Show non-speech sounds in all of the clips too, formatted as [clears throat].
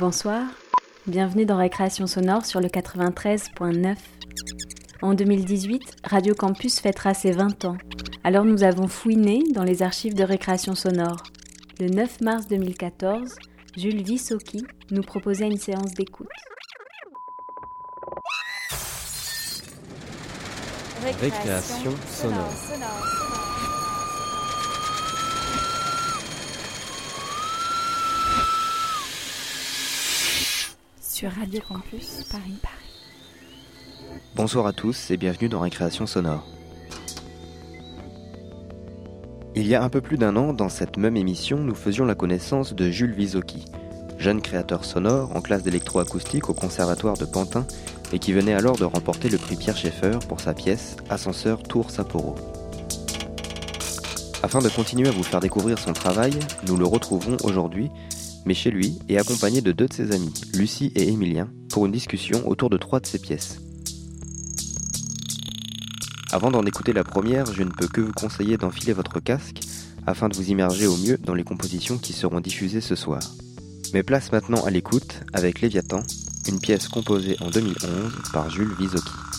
Bonsoir, bienvenue dans Récréation sonore sur le 93.9. En 2018, Radio Campus fêtera ses 20 ans. Alors nous avons fouiné dans les archives de Récréation sonore. Le 9 mars 2014, Jules Vissoki nous proposait une séance d'écoute. Récréation sonore. Bonsoir à tous et bienvenue dans Récréation sonore. Il y a un peu plus d'un an, dans cette même émission, nous faisions la connaissance de Jules Visocki, jeune créateur sonore en classe d'électroacoustique au Conservatoire de Pantin et qui venait alors de remporter le prix Pierre Schaeffer pour sa pièce Ascenseur Tour Sapporo. Afin de continuer à vous faire découvrir son travail, nous le retrouvons aujourd'hui, mais chez lui et accompagné de deux de ses amis, Lucie et Émilien, pour une discussion autour de trois de ses pièces. Avant d'en écouter la première, je ne peux que vous conseiller d'enfiler votre casque afin de vous immerger au mieux dans les compositions qui seront diffusées ce soir. Mais place maintenant à l'écoute avec Léviathan, une pièce composée en 2011 par Jules Visocki.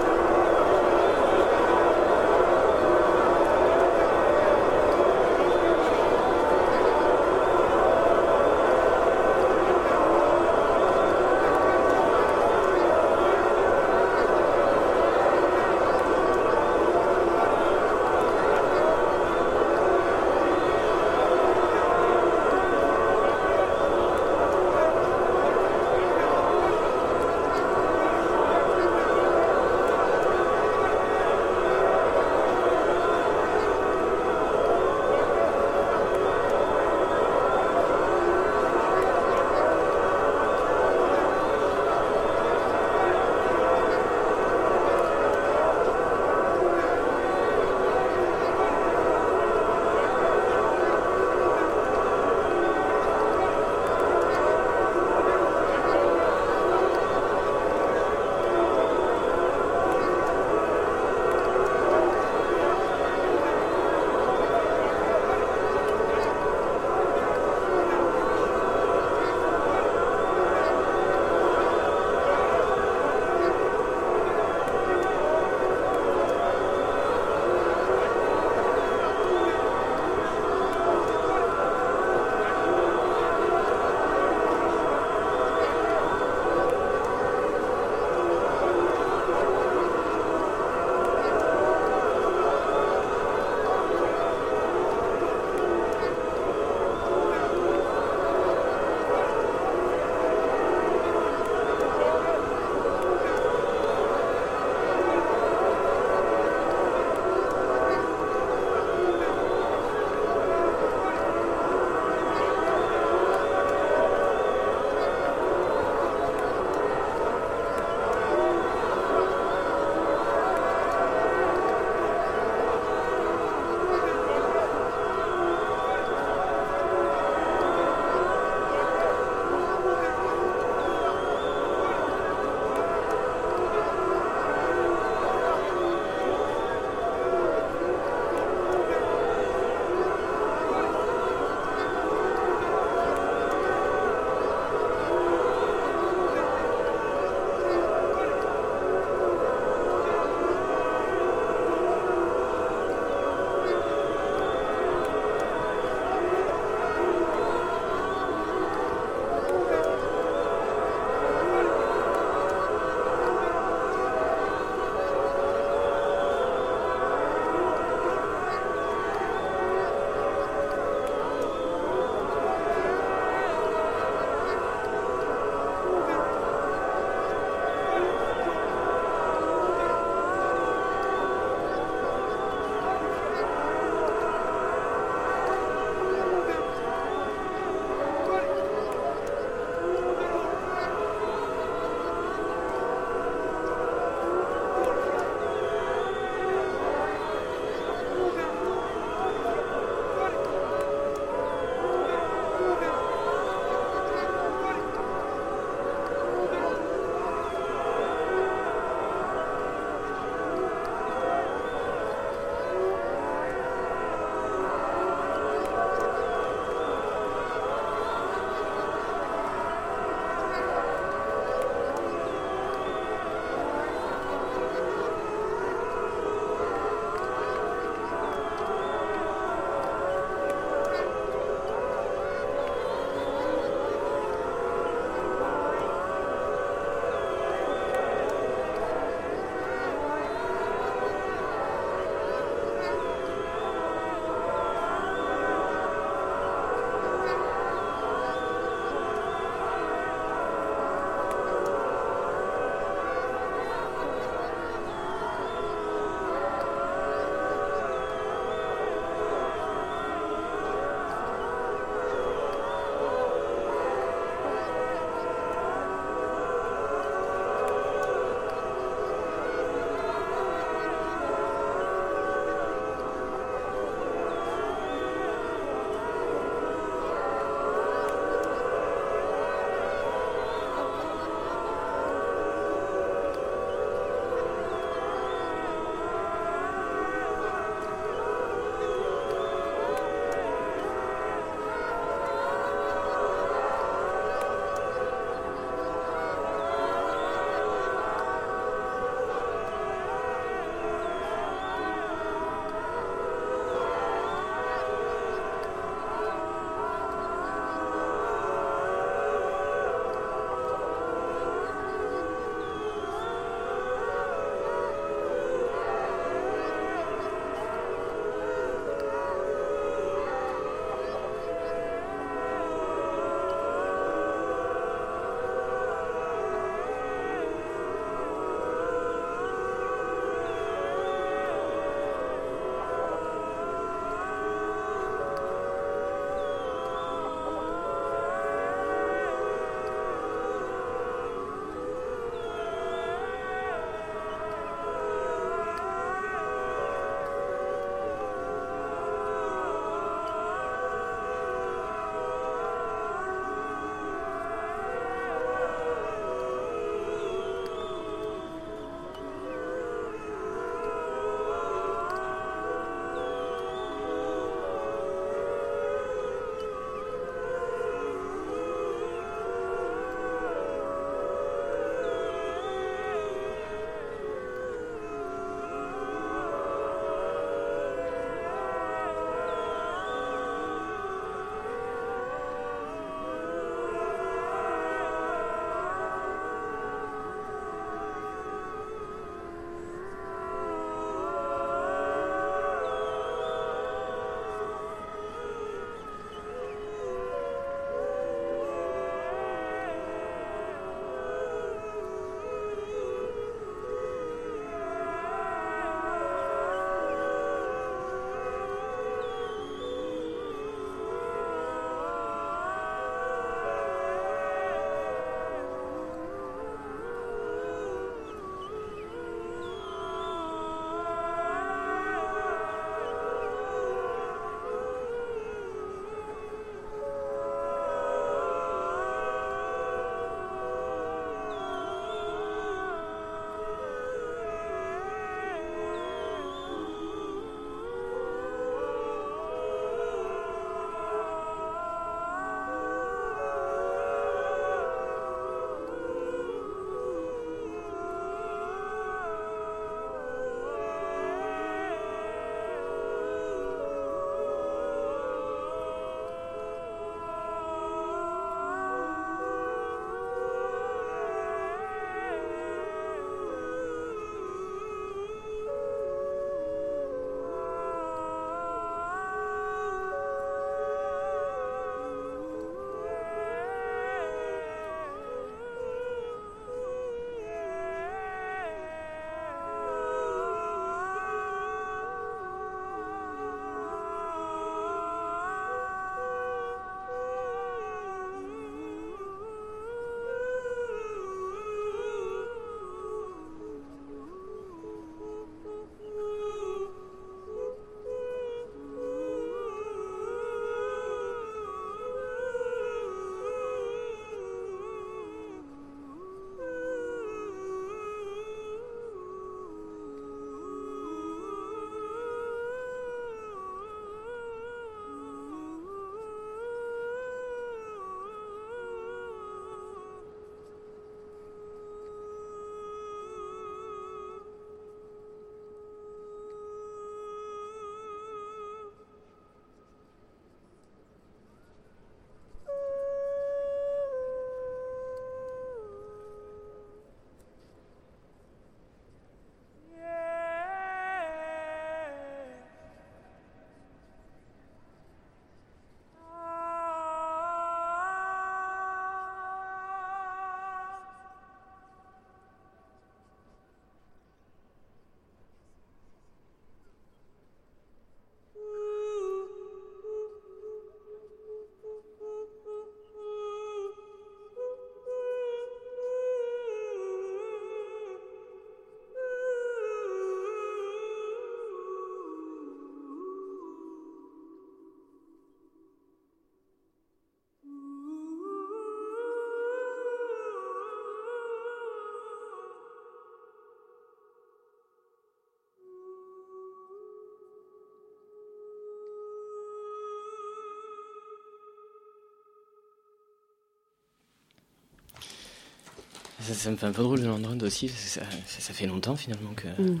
Ça, me fait un peu drôle de l'entendre aussi. Ça, ça, fait longtemps finalement que. Mm.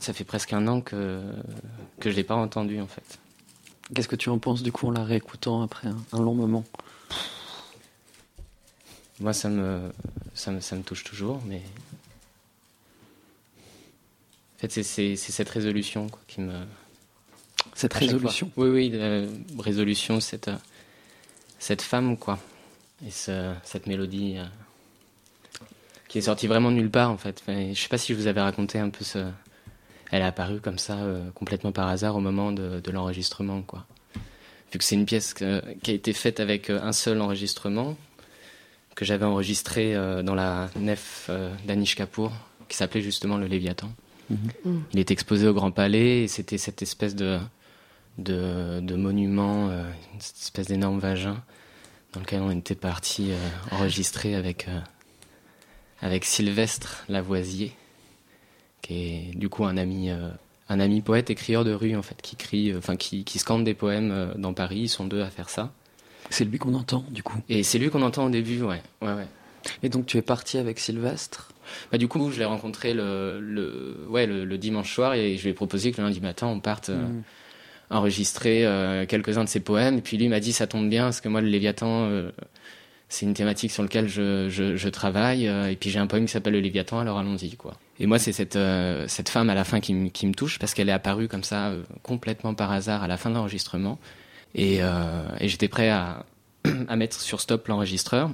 Ça fait presque un an que, que je l'ai pas entendu en fait. Qu'est-ce que tu en penses du coup en la réécoutant après un, long moment? Moi, ça me, ça me, ça me touche toujours, mais. En fait, c'est cette résolution quoi, qui me. Cette résolution? Oui, oui, la résolution, cette, cette femme, quoi. Et ce, cette mélodie. Euh, qui est sortie vraiment de nulle part en fait. je sais pas si je vous avais raconté un peu ce. Elle est apparue comme ça, euh, complètement par hasard au moment de, l'enregistrement, quoi. Vu que c'est une pièce qui a été faite avec euh, un seul enregistrement, que j'avais enregistré euh, dans la nef d'Anish Kapoor, qui s'appelait justement le Léviathan. Mhm. Il est exposé au Grand Palais et c'était cette espèce de, de, de monument, une espèce d'énorme vagin dans lequel on était parti enregistrer avec avec Sylvestre Lavoisier, qui est du coup un ami, euh, un ami poète, écrieur de rue en fait, qui crie, euh, enfin qui, qui scande des poèmes euh, dans Paris. Ils sont deux à faire ça. C'est lui qu'on entend du coup. Et c'est lui qu'on entend au début, ouais, ouais, ouais. Et donc tu es parti avec Sylvestre? Bah, du coup, je l'ai rencontré le, le, ouais, le, dimanche soir et je lui ai proposé que le lundi matin, on parte mm. enregistrer quelques-uns de ses poèmes. Et puis lui m'a dit, ça tombe bien, parce que moi, le Léviathan, c'est une thématique sur laquelle je, je, travaille. Euh, et puis j'ai un poème qui s'appelle Le Léviathan, alors allons-y, quoi. Et moi, c'est cette, euh, cette femme à la fin qui, qui me touche parce qu'elle est apparue comme ça, euh, complètement par hasard, à la fin de l'enregistrement. Et, et j'étais prêt à, [clears throat] à mettre sur stop l'enregistreur.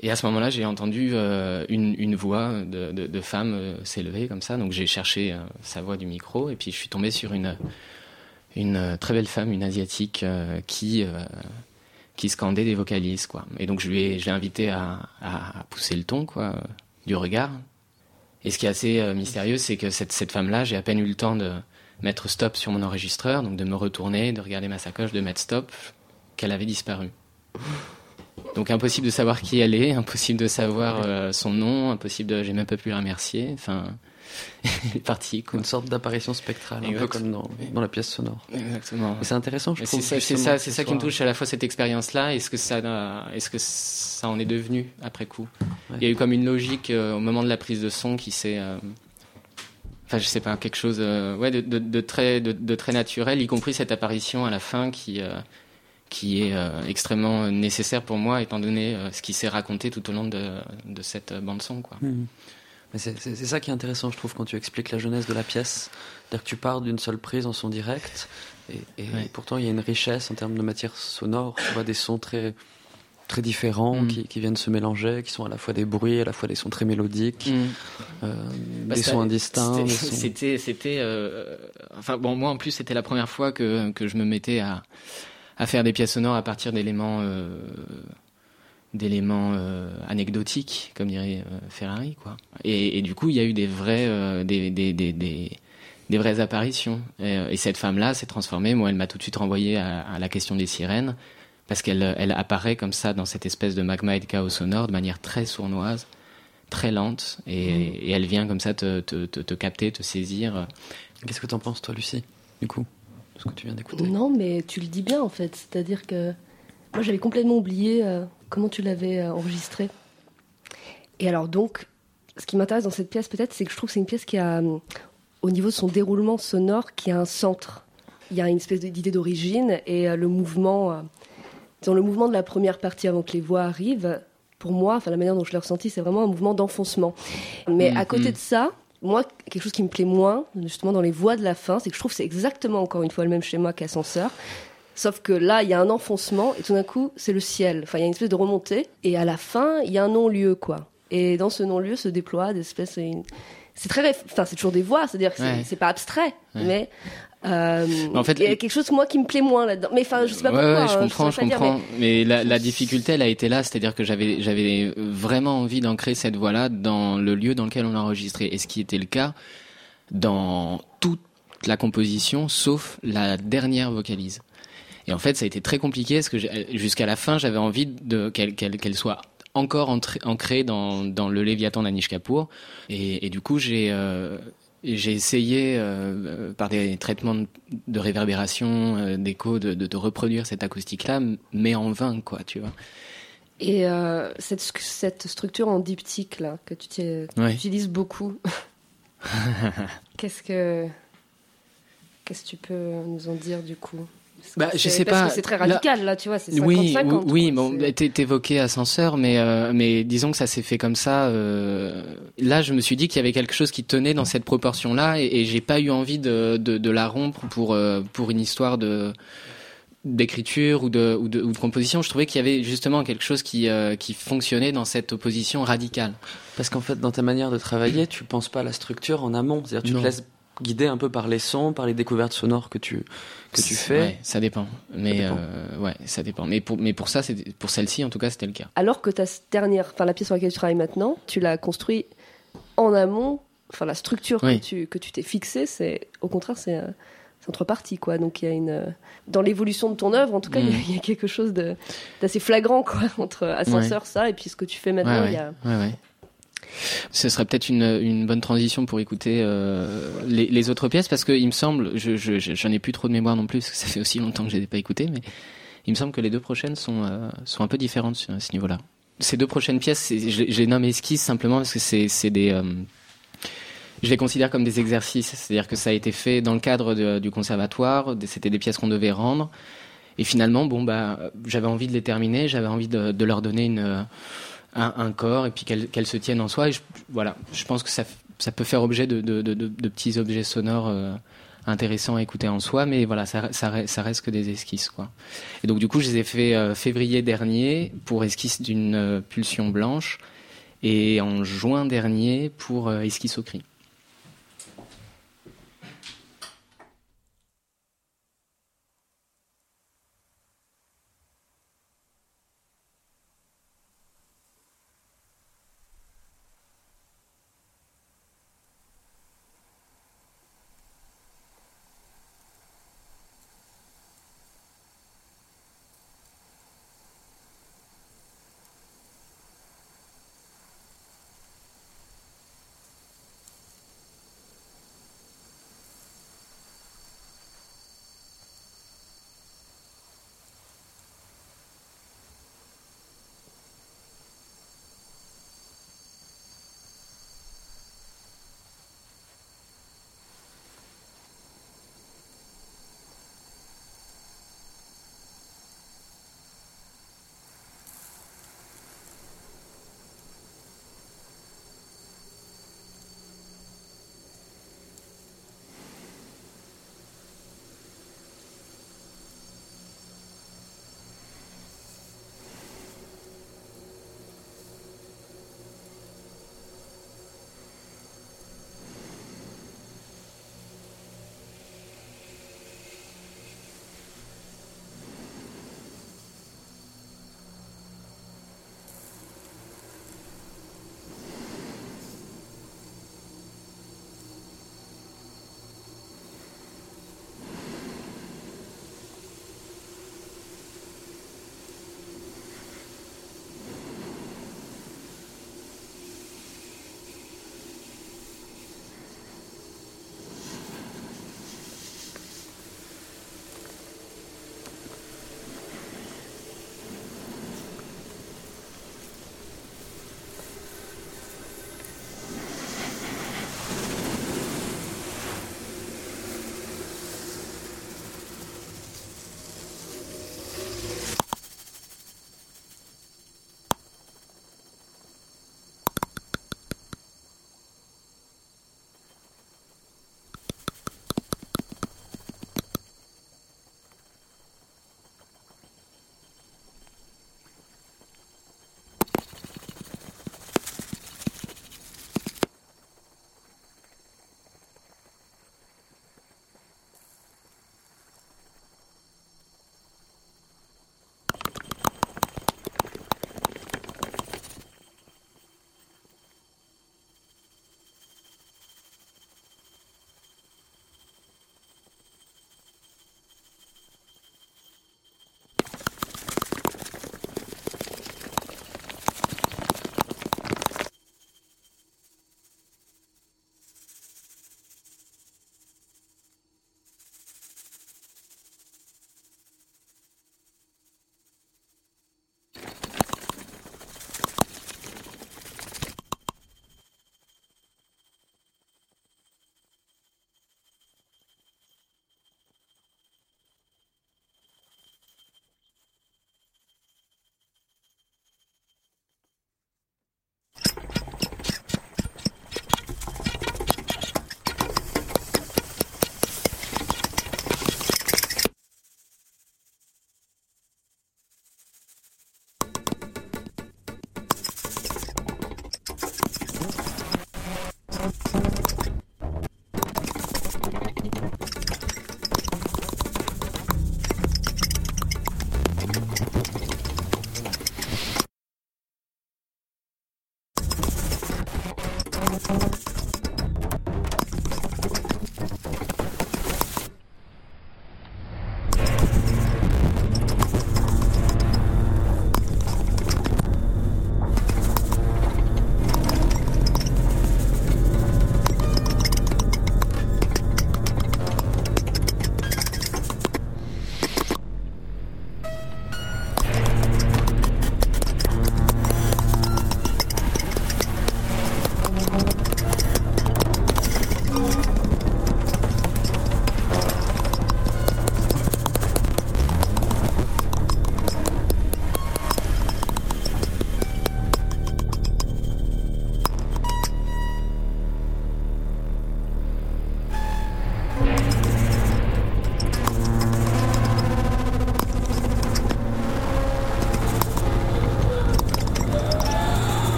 Et à ce moment-là, j'ai entendu une, une, voix de, de, de femme s'élever comme ça. Donc j'ai cherché sa voix du micro et puis je suis tombé sur une, une très belle femme, une asiatique, qui qui scandait des vocalises, quoi. Et donc je lui ai, je l'ai invité à, à, pousser le ton, quoi, du regard. Et ce qui est assez euh, mystérieux, c'est que cette, cette femme-là, j'ai à peine eu le temps de mettre stop sur mon enregistreur, donc de me retourner, de regarder ma sacoche, de mettre stop, qu'elle avait disparu. Donc impossible de savoir qui elle est, impossible de savoir euh, son nom, impossible de, j'ai même pas pu la remercier. Enfin, [laughs] est parti. Une sorte d'apparition spectrale, un peu comme dans, dans, la pièce sonore. Exactement. C'est intéressant, je trouve. C'est ça, c'est ça qui me touche à la fois cette expérience-là. Est-ce que ça, est-ce que ça en est devenu après coup Il y a eu comme une logique euh, au moment de la prise de son qui s'est euh, enfin je sais pas quelque chose euh, ouais de, de, de très de, de, très naturel y compris cette apparition à la fin qui qui est extrêmement nécessaire pour moi étant donné ce qui s'est raconté tout au long de, de cette bande son quoi mmh. C'est ça qui est intéressant, je trouve, quand tu expliques la jeunesse de la pièce. C'est-à-dire que tu pars d'une seule prise en son direct, et, pourtant il y a une richesse en termes de matière sonore. Tu vois des sons très très différents mm. qui, viennent se mélanger, qui sont à la fois des bruits, à la fois des sons très mélodiques, mm. euh, bah, des sons indistincts. [laughs] C'était, c'était, euh, enfin bon, moi en plus c'était la première fois que, que je me mettais à, à faire des pièces sonores à partir d'éléments euh, d'éléments euh, anecdotiques, comme dirait euh, Ferrari, quoi. Et, du coup, il y a eu des vrais, euh, des, des, des, des, vraies apparitions. Et, cette femme-là s'est transformée. Moi, elle m'a tout de suite renvoyé à, la question des sirènes, parce qu'elle elle apparaît comme ça dans cette espèce de magma et de chaos sonore de manière très sournoise, très lente, et, mmh. et elle vient comme ça te, te, te, te capter, te saisir. Qu'est-ce que tu en penses, toi, Lucie, du coup, de ce que tu viens d'écouter? Non, mais tu le dis bien, en fait. C'est-à-dire que moi, j'avais complètement oublié comment tu l'avais euh, enregistré? Et alors donc, ce qui m'intéresse dans cette pièce peut-être, c'est que je trouve que c'est une pièce qui a, euh, au niveau de son déroulement sonore, qui a un centre. Il y a une espèce d'idée d'origine et euh, le mouvement, dans le mouvement de la première partie avant que les voix arrivent, pour moi, enfin la manière dont je l'ai ressenti, c'est vraiment un mouvement d'enfoncement. Mais à côté mm-hmm. de ça, moi, quelque chose qui me plaît moins, justement dans les voix de la fin, c'est que je trouve que c'est exactement encore une fois le même schéma qu'Ascenseur. Sauf que là, il y a un enfoncement et tout d'un coup, c'est le ciel. Enfin, il y a une espèce de remontée et à la fin, il y a un non-lieu, quoi. Et dans ce non-lieu se déploie des espèces. C'est très, enfin, c'est toujours des voix, c'est-à-dire que c'est pas abstrait, mais euh, en fait, il y a quelque chose moi qui me plaît moins là-dedans. Mais enfin, je sais pas pourquoi. Ouais, je hein, comprends, je, comprends. mais, la, la, difficulté, elle a été là, c'est-à-dire que j'avais, j'avais vraiment envie d'ancrer cette voix-là dans le lieu dans lequel on l'a enregistré, et ce qui était le cas dans toute la composition, sauf la dernière vocalise. Et en fait, ça a été très compliqué parce que jusqu'à la fin, j'avais envie de qu'elle soit encore ancrée dans, dans le Léviathan d'Anish Kapoor. Et, et, du coup, j'ai euh, essayé euh, par des traitements de, réverbération, euh, d'écho, de, de, de, reproduire cette acoustique-là, mais en vain, quoi, tu vois. Et cette, cette, structure en diptyque là, que tu, utilises beaucoup, [laughs] qu'est-ce que qu'est-ce que tu peux nous en dire du coup? Bah, je sais pas. C'est très radical là, tu vois. C'est oui, oui, bon, t'évoquais ascenseur, mais euh, mais disons que ça s'est fait comme ça. Euh, là, je me suis dit qu'il y avait quelque chose qui tenait dans cette proportion-là, et, et j'ai pas eu envie de, de, de la rompre pour euh, pour une histoire de d'écriture ou de, ou de, ou de composition, je trouvais qu'il y avait justement quelque chose qui, euh, qui fonctionnait dans cette opposition radicale. Parce qu'en fait, dans ta manière de travailler, tu penses pas à la structure en amont. C'est-à-dire, tu te laisses guider un peu par les sons, par les découvertes sonores que tu que tu fais. Ouais, ça dépend. Mais ça Euh, ouais, ça dépend. Mais pour mais pour ça, c'est pour celle-ci en tout cas, c'était le cas. Alors que ta dernière, enfin la pièce sur laquelle tu travailles maintenant, tu l'as construit en amont. Enfin la structure que tu que tu t'es fixée, c'est au contraire c'est euh, entre parties quoi. Donc il y a une dans l'évolution de ton œuvre, en tout cas, il y, a mm. quelque chose d'assez flagrant quoi [laughs] entre ascenseur ça et puis ce que tu fais maintenant. il y a... Ce serait peut-être une, bonne transition pour écouter euh, les, autres pièces parce que il me semble, je, je, j'en ai plus trop de mémoire non plus parce que ça fait aussi longtemps que je les ai pas écoutées, mais il me semble que les deux prochaines sont euh, sont un peu différentes à ce niveau-là. Ces deux prochaines pièces, je, je les nomme esquisses simplement parce que c'est des euh, je les considère comme des exercices, c'est-à-dire que ça a été fait dans le cadre du conservatoire, c'était des pièces qu'on devait rendre, et finalement, bon bah, j'avais envie de les terminer, j'avais envie de, leur donner une, un, un corps et puis qu'elles se tiennent en soi. Et je, voilà, je pense que ça, ça peut faire objet de, de, de petits objets sonores euh, intéressants à écouter en soi, mais voilà, ça, ça, ça, reste que des esquisses, quoi. Et donc du coup, je les ai fait euh, février dernier pour esquisse d'une euh, pulsion blanche et en juin dernier pour esquisse au cri.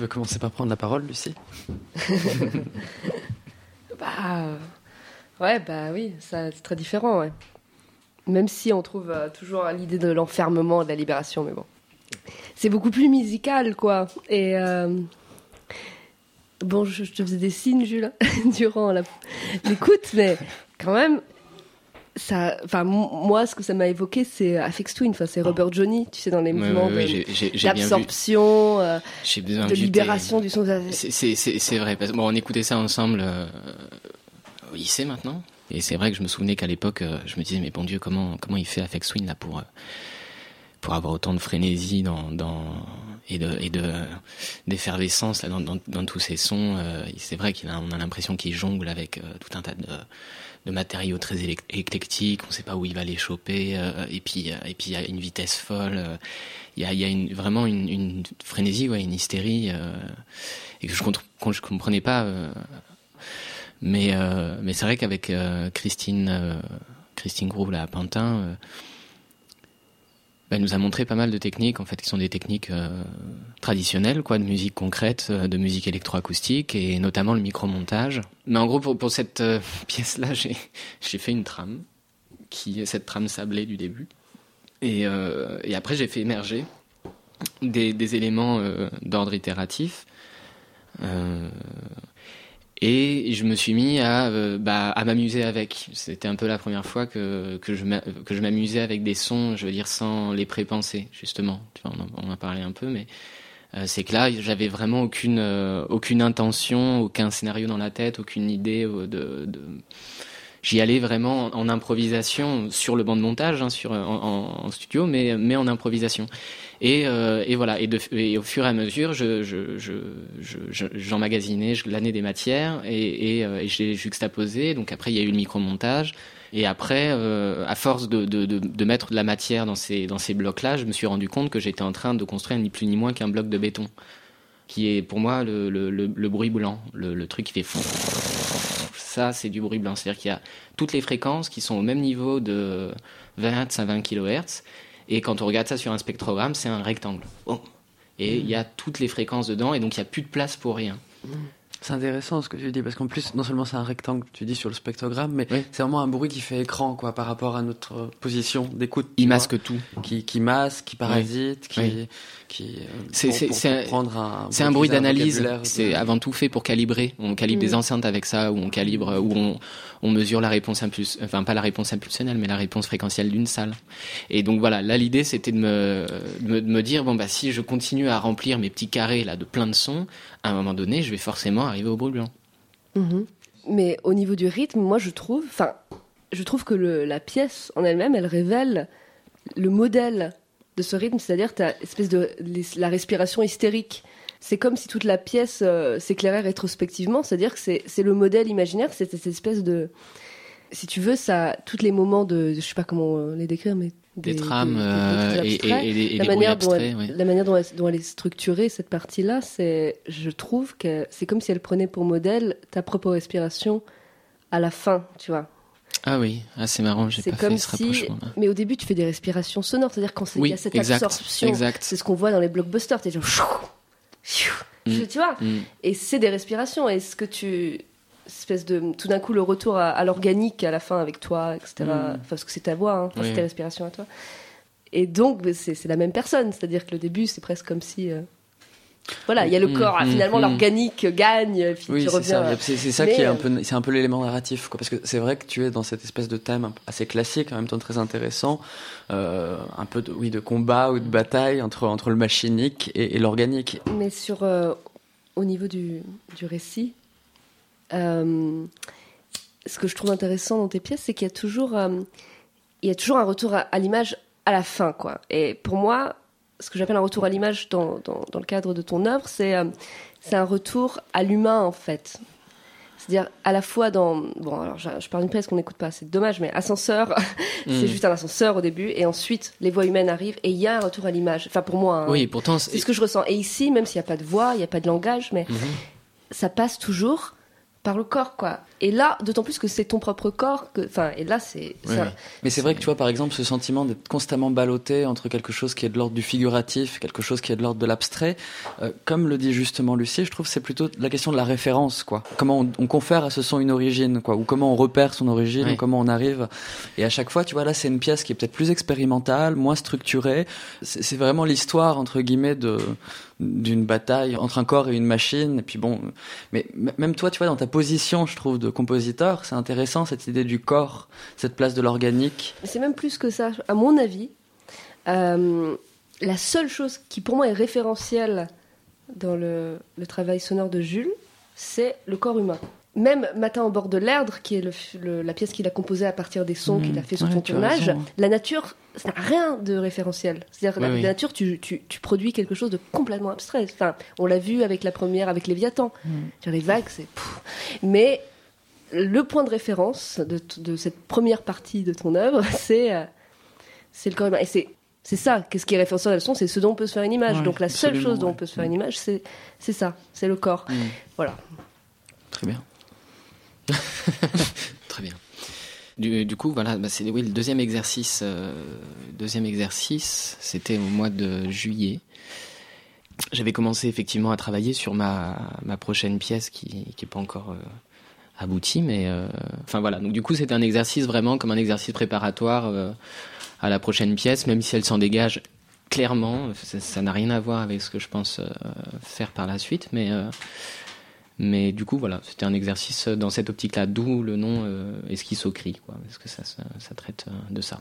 Veux commencer par prendre la parole, Lucie [laughs] Bah. Ouais, bah oui, ça, c'est très différent, ouais. Même si on trouve euh, toujours l'idée de l'enfermement, de la libération, mais bon. C'est beaucoup plus musical, quoi. Et. euh, Bon, je, te faisais des signes, Jules, [laughs] durant l'écoute, mais quand même, ça, enfin, moi, ce que ça m'a évoqué, c'est Afex Twin, enfin, c'est Robert Johnny, tu sais, dans les mouvements ouais, ouais, d'absorption, euh, de libération du son. C'est- vrai. Parce, bon, on écoutait ça ensemble euh, au lycée maintenant. Et c'est vrai que je me souvenais qu'à l'époque, euh, je me disais, mais bon Dieu, comment, comment il fait Afex Twin là pour, euh, pour avoir autant de frénésie dans, dans, et de, et de, d'effervescence là, dans, dans, dans tous ces sons. euh, c'est vrai qu'on a, on a l'impression qu'il jongle avec euh, tout un tas de, de matériaux très éclectiques. On ne sait pas où il va les choper. euh, et puis, euh, et puis il y a une vitesse folle. euh, il y a, y a une, vraiment une, une frénésie, ouais, une hystérie, euh, et que je, je comprenais pas. mais mais c'est vrai qu'avec Christine Christine Groove là à Pantin, bah, elle nous a montré pas mal de techniques en fait qui sont des techniques euh, traditionnelles quoi, de musique concrète, euh, de musique électroacoustique et notamment le micromontage. Mais en gros pour pour cette euh, [laughs] pièce là, j'ai j'ai fait une trame qui cette trame sablée du début. Et, et après, j'ai fait émerger des, des éléments d'ordre itératif. Et je me suis mis à, euh, bah, à m'amuser avec. C'était un peu la première fois que, que je m'amusais avec des sons, je veux dire, sans les prépenser, justement. Tu vois, on, en, on en a parlé un peu, mais euh, c'est que là, j'avais vraiment aucune, euh, aucune intention, aucun scénario dans la tête, aucune idée euh, de... de... J'y allais vraiment en, improvisation sur le banc de montage, hein, sur, en, en- studio, mais, mais en improvisation. Et, euh, et voilà. Et, de, et au fur et à mesure, je, je, je, je, je- j'emmagasinais, glanais des matières et, et, euh, et je les juxtaposais. Donc après, il y a eu le micro-montage. Et après, euh, à force de, de, de, de mettre de la matière dans ces, dans ces blocs-là, je me suis rendu compte que j'étais en train de construire ni plus ni moins qu'un bloc de béton, qui est pour moi le, le, le, bruit blanc, le, le truc qui fait ça, c'est du bruit blanc. C'est-à-dire qu'il y a toutes les fréquences qui sont au même niveau de 20 à 20 kHz. Et quand on regarde ça sur un spectrogramme, c'est un rectangle. Bon. Et il y a toutes les fréquences dedans, et donc il n'y a plus de place pour rien. C'est intéressant ce que tu dis, parce qu'en plus, non seulement c'est un rectangle, tu dis sur le spectrogramme, mais Oui. c'est vraiment un bruit qui fait écran, quoi, par rapport à notre position d'écoute. Il vois, masque tout. Qui, qui masque, qui parasite, qui. Oui. qui euh, C'est- un- prendre un. C'est pour un bruit d'analyse. C'est avant tout fait pour calibrer. On calibre des Mm. enceintes avec ça, ou on calibre, où on, on mesure la réponse impuls, enfin pas la réponse impulsionnelle, mais la réponse fréquentielle d'une salle. Et donc voilà, là l'idée c'était de me, de me, de me dire bon bah si je continue à remplir mes petits carrés là de plein de sons, à un moment donné, je vais forcément arriver au blanc. Mhm. Mais au niveau du rythme, moi je trouve, enfin, je trouve que la pièce en elle-même, elle révèle le modèle de ce rythme, c'est-à-dire espèce de la respiration hystérique. C'est comme si toute la pièce euh, s'éclairait rétrospectivement, c'est-à-dire que c'est c'est le modèle imaginaire, c'est cette espèce de, si tu veux, ça, tous les moments de, je sais pas comment euh, les décrire, mais Des, trames euh, et, abstraits. et, et des, et la manière, dont abstraits. elle, ouais. la manière dont elle, dont elle est structurée, cette partie-là, c'est, je trouve que c'est comme si elle prenait pour modèle ta propre respiration à la fin, tu vois. Ah oui, ah, c'est marrant, j'ai pas comme fait ce si, rapprochement. là. mais au début, tu fais des respirations sonores, c'est-à-dire quand il Oui, y a cette exact, absorption, c'est ce qu'on voit dans les blockbusters, t'es genre, chou, chou, Mm. [laughs] tu vois, Mm. et c'est des respirations. Est-ce que tu, espèce de, tout d'un coup, le retour à, à l'organique à la fin avec toi, etc. Mm. Enfin, parce que c'est ta voix, hein, Oui. c'est tes respirations à toi. Et donc, c'est la même personne, c'est-à-dire que le début, c'est presque comme si, euh, voilà, il y a le Mm, corps, mm, finalement, l'organique gagne, puis Oui, tu c'est reviens. ça. C'est ça Mais, qui est un euh, peu, c'est un peu l'élément narratif, quoi. Parce que c'est vrai que tu es dans cette espèce de thème assez classique, en même temps très intéressant, euh, un peu de, oui, de combat ou de bataille entre entre le machinique et, et l'organique. Mais sur, euh, au niveau du, du récit, euh, ce que je trouve intéressant dans tes pièces, c'est qu'il y a toujours, euh, il y a toujours un retour à, à l'image à la fin, quoi. Et pour moi, ce que j'appelle un retour à l'image dans, dans, dans le cadre de ton œuvre, c'est euh, c'est un retour à l'humain, en fait. C'est-à-dire à la fois dans bon alors je, je parle d'une pièce qu'on n'écoute pas c'est dommage mais ascenseur [laughs] c'est Mm. juste un ascenseur au début et ensuite les voix humaines arrivent et il y a un retour à l'image enfin pour moi hein. Oui, pourtant, C'est ce que je ressens. Et ici, même s'il n'y a pas de voix, il n'y a pas de langage, mais Mhm. ça passe toujours par le corps, quoi. Et là, d'autant plus que c'est ton propre corps, que, enfin, et là, c'est. Mais c'est vrai que tu vois, par exemple, ce sentiment d'être constamment ballotté entre quelque chose qui est de l'ordre du figuratif, quelque chose qui est de l'ordre de l'abstrait, euh, comme le dit justement Lucie, je trouve que c'est plutôt la question de la référence, quoi. Comment on, confère à ce son une origine, quoi, ou comment on repère son origine, ou comment on arrive. Et à chaque fois, tu vois, là, c'est une pièce qui est peut-être plus expérimentale, moins structurée. C'est vraiment l'histoire entre guillemets de d'une bataille entre un corps et une machine. Et puis bon, mais même toi, tu vois, dans ta position, je trouve, de compositeur, c'est intéressant cette idée du corps, cette place de l'organique. C'est même plus que ça, à mon avis. Euh, la seule chose qui pour moi est référentielle dans le, le travail sonore de Jules, c'est le corps humain même Matin au bord de l'Erdre, qui est la pièce qu'il a composée à partir des sons qu'il a fait sur son tournage, la nature, ça n'a rien de référentiel. C'est-à-dire, la, nature, tu, produis quelque chose de complètement abstrait. Enfin, on l'a vu avec la première, avec Léviathan. Mm. les vagues, c'est. Mais le point de référence de, cette première partie de ton œuvre, [laughs] c'est euh, c'est le corps humain. Et c'est c'est ça, qu'est-ce qui est référentiel à la son, c'est ce dont on peut se faire une image. Donc la seule chose dont on peut se faire une image, c'est ça, c'est le corps. Mm. Voilà. Très bien. [laughs] Très bien. Du, coup, voilà, bah, le deuxième exercice. Euh, deuxième exercice, c'était au mois de juillet. J'avais commencé effectivement à travailler sur ma, ma prochaine pièce qui n'est pas encore euh, aboutie, mais euh, enfin voilà. Donc du coup, c'était un exercice vraiment comme un exercice préparatoire à la prochaine pièce, même si elle s'en dégage clairement. Ça n'a rien à voir avec ce que je pense faire par la suite, mais mais du coup, voilà, c'était un exercice dans cette optique-là, d'où le nom euh, esquissocrie, quoi, parce que ça, ça, traite euh, de ça.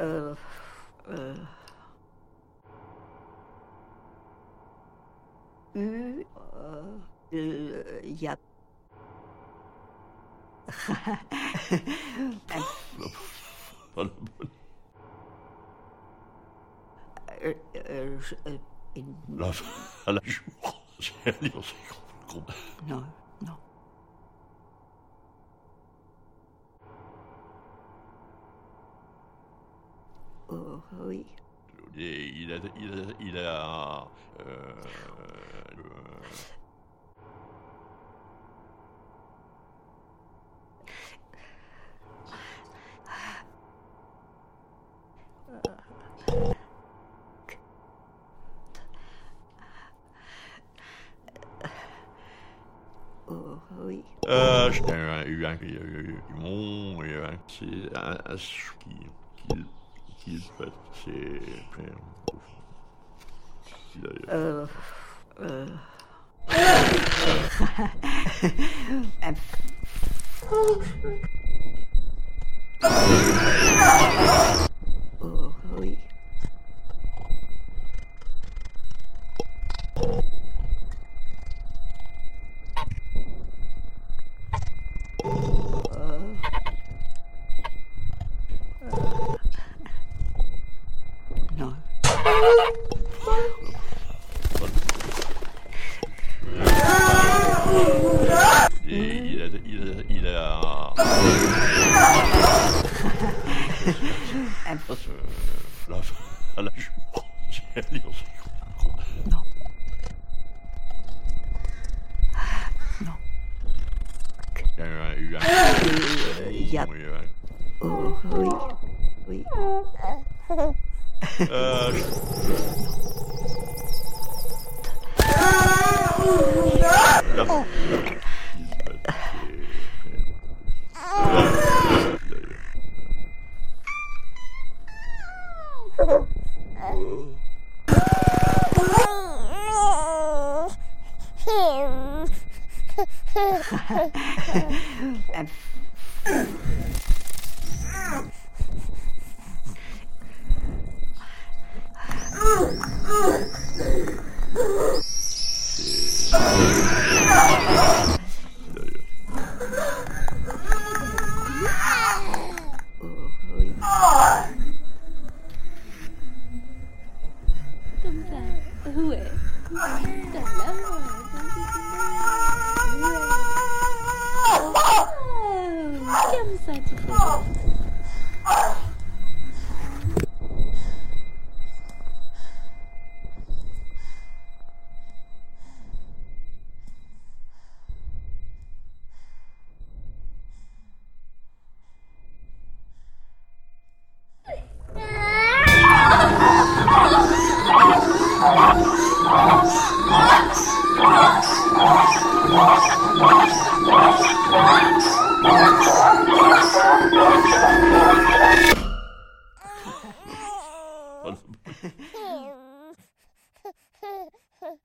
Euh, euh, U, euh, y [laughs] a. Euh, euh, La, à la jour. [laughs] J'ai Non, il, il a. Euh. Oui. Euh, j'ai eu un et un qui. qui. qui. qui. Euh, euh. La, [laughs] à la jour, j'ai allé au Non. Non. Il y a eu un, Il y a... mon, et un- Oh, oui. Oui. Euh, [laughs] [laughs] Oh,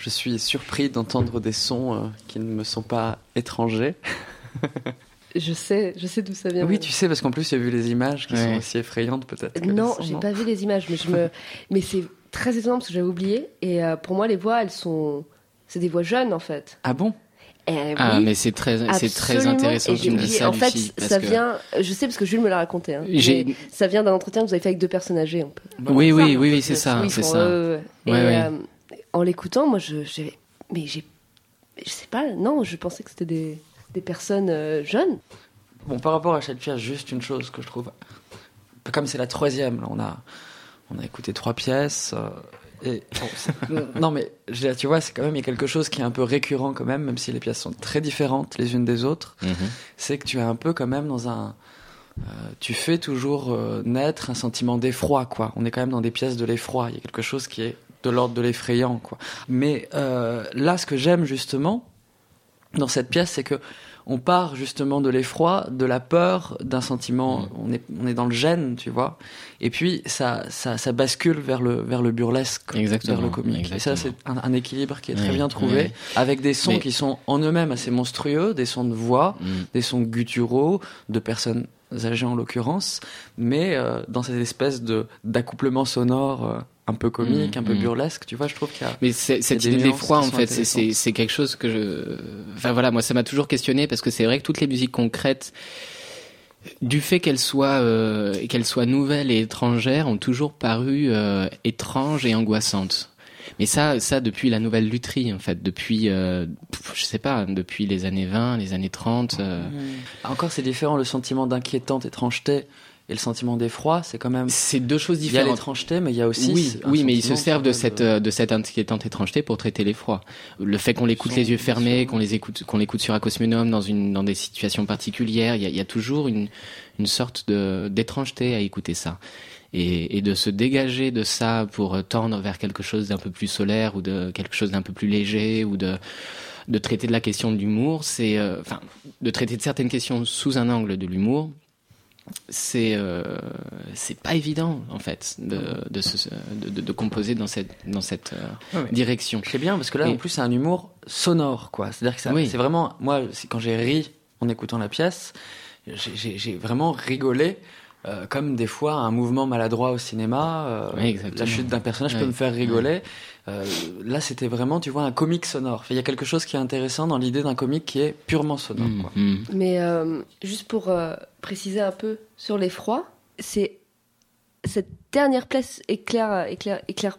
Je suis surpris d'entendre des sons euh, qui ne me sont pas étrangers. [laughs] Je sais, je sais d'où ça vient. Oui, tu sais, parce qu'en plus, il y a vu les images qui Ouais. sont aussi effrayantes, peut-être. Non, j'ai pas vu les images, mais je me, [laughs] mais c'est très étonnant parce que j'avais oublié. Et euh, pour moi, les voix, elles sont, c'est des voix jeunes en fait. Ah bon? Eh Ah, oui, mais c'est très, c'est très absolument. intéressant Et que j'ai tu me dises ça, En fait, Lucie, ça que- vient. Je sais parce que Jules me l'a raconté. Hein, J'ai- ça vient d'un entretien que vous avez fait avec deux personnes âgées. Un peu. Oui, oui, oui, oui, c'est ça, Oui, c'est ça. euh, et Ouais, ouais. euh, en l'écoutant, moi, je, mais j'ai, je sais pas. Non, je pensais que c'était des, des personnes euh, jeunes. Bon, par rapport à cette pièce, juste une chose que je trouve. Comme c'est la troisième, là, on a, on a écouté trois pièces. euh, et, bon, non, mais tu vois, c'est quand même il y a quelque chose qui est un peu récurrent quand même, même si les pièces sont très différentes les unes des autres. Mhm. C'est que tu es un peu quand même dans un. euh, tu fais toujours euh, naître un sentiment d'effroi, quoi. On est quand même dans des pièces de l'effroi. Il y a quelque chose qui est de l'ordre de l'effrayant, quoi. Mais euh, là, ce que j'aime justement dans cette pièce, c'est que on part justement de l'effroi, de la peur, d'un sentiment. Mm. On est on est dans le gêne, tu vois. Et puis ça ça, ça bascule vers le vers le burlesque, Exactement, vers le comique. Et ça, c'est un, un équilibre qui est très Oui, bien trouvé, oui. avec des sons Mais- qui sont en eux-mêmes assez monstrueux, des sons de voix, Mm. des sons gutturaux de personnes âgées en l'occurrence, mais euh, dans cette espèce de d'accouplement sonore euh, un peu comique, Mm, un peu mm. burlesque, tu vois, je trouve qu'il y a Mais c'est- cette idée d'effroi, en fait, c'est- quelque chose que je. Enfin voilà, moi, ça m'a toujours questionné parce que c'est vrai que toutes les musiques concrètes, du fait qu'elles soient euh, qu'elles soient nouvelles et étrangères, ont toujours paru euh, étranges et angoissantes. Mais ça, ça depuis la nouvelle lutherie, en fait, depuis, euh, je sais pas, depuis les années 20, les années 30. euh, Encore, c'est différent, le sentiment d'inquiétante étrangeté et le sentiment d'effroi, c'est quand même. C'est deux choses Il y a différentes. l'étrangeté, mais il y a aussi. Oui, un oui, mais ils se servent de cette euh, de cette inquiétante étrangeté pour traiter l'effroi. Le fait qu'on l'écoute les yeux fermés, qu'on les écoute, qu'on l'écoute sur Acosmonum dans une dans des situations particulières, il y a, il y a toujours une une sorte de d'étrangeté à écouter ça. Et, et de se dégager de ça pour tendre vers quelque chose d'un peu plus solaire ou de quelque chose d'un peu plus léger ou de de traiter de la question de l'humour, c'est euh, enfin de traiter de certaines questions sous un angle de l'humour, c'est euh, c'est pas évident en fait de de, se- de, de- de composer dans cette dans cette euh, direction. C'est bien parce que là, Et- en plus, c'est un humour sonore, quoi. C'est-à-dire que Oui. c'est vraiment, moi, quand j'ai ri en écoutant la pièce, j'ai- vraiment rigolé. euh, comme des fois un mouvement maladroit au cinéma, Oui, la chute d'un personnage peut me faire rigoler. Euh, là, c'était vraiment, tu vois, un comique sonore. Il y a quelque chose qui est intéressant dans l'idée d'un comique qui est purement sonore. Mm, quoi. mm. Mais euh, juste pour euh, préciser un peu sur l'effroi, c'est cette dernière place éclair, éclair, éclair,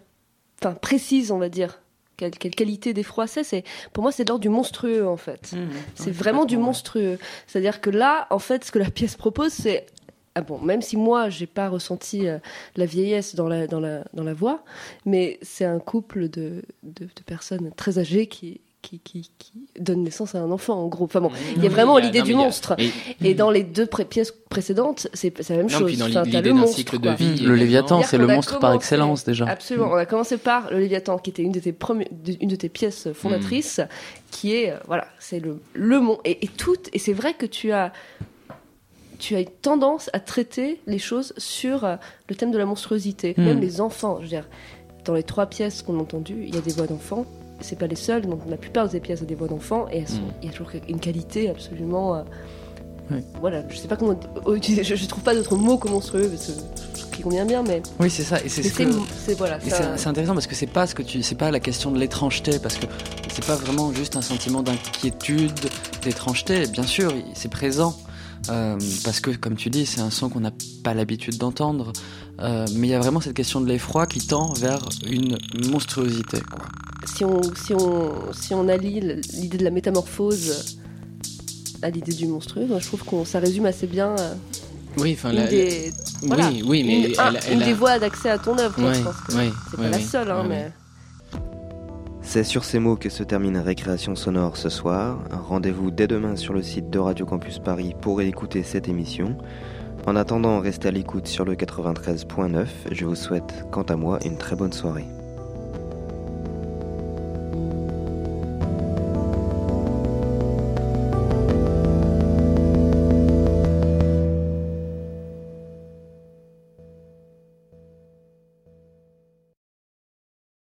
enfin précise, on va dire. Quelle, quelle qualité d'effroi c'est, c'est pour moi c'est de l'ordre du monstrueux en fait. C'est Ouais, vraiment du monstrueux. C'est-à-dire que là, en fait, ce que la pièce propose, c'est ah bon, même si moi j'ai pas ressenti euh, la vieillesse dans la dans la dans la voix, mais c'est un couple de, de, de personnes très âgées qui qui, qui qui donnent naissance à un enfant en gros. Enfin bon, il y a vraiment Oui, l'idée du a- monstre. et- Et dans les deux pré- pièces précédentes, c'est la même non, chose. puis dans Enfin, le monstre, cycle de vie. Le. Léviathan, c'est le monstre par excellence déjà. Absolument. On a commencé par le Léviathan, qui était une de tes une de tes pièces fondatrices, Mm. qui est euh, voilà, c'est le le mont et, et tout. Et c'est vrai que tu as tu as une tendance à traiter les choses sur euh, le thème de la monstruosité. Mm. Même les enfants, je veux dire, dans les trois pièces qu'on a entendues, il y a des voix d'enfants. C'est pas les seules, donc la plupart des pièces ont des voix d'enfants et elles sont- Mm. il y a toujours une qualité absolument. euh, Oui. Voilà, je sais pas comment oh, utiliser, je, je trouve pas d'autres mots que monstrueux, parce que- qui convient bien, mais, Oui, c'est ça. Et c'est ce que- c'est- voilà. Ça- intéressant parce que c'est pas ce que tu, c'est pas la question de l'étrangeté parce que c'est pas vraiment juste un sentiment d'inquiétude, d'étrangeté. Bien sûr, c'est présent euh, parce que, comme tu dis, c'est un son qu'on n'a pas l'habitude d'entendre. Euh, mais il y a vraiment cette question de l'effroi qui tend vers une monstruosité. Quoi. si on, si on, si on allie l'idée de la métamorphose à l'idée du monstrueux, je trouve qu'on ça résume assez bien euh, Oui, enfin, une, la- des, voilà, oui, oui, mais une, elle, une elle des voies d'accès à ton œuvre. Ouais, je pense que ouais, c'est ouais, pas la seule, hein, mais C'est sur ces mots que se termine Récréation sonore ce soir. Rendez-vous dès demain sur le site de Radio Campus Paris pour réécouter cette émission. En attendant, restez à l'écoute sur le 93.9. Je vous souhaite, quant à moi, une très bonne soirée.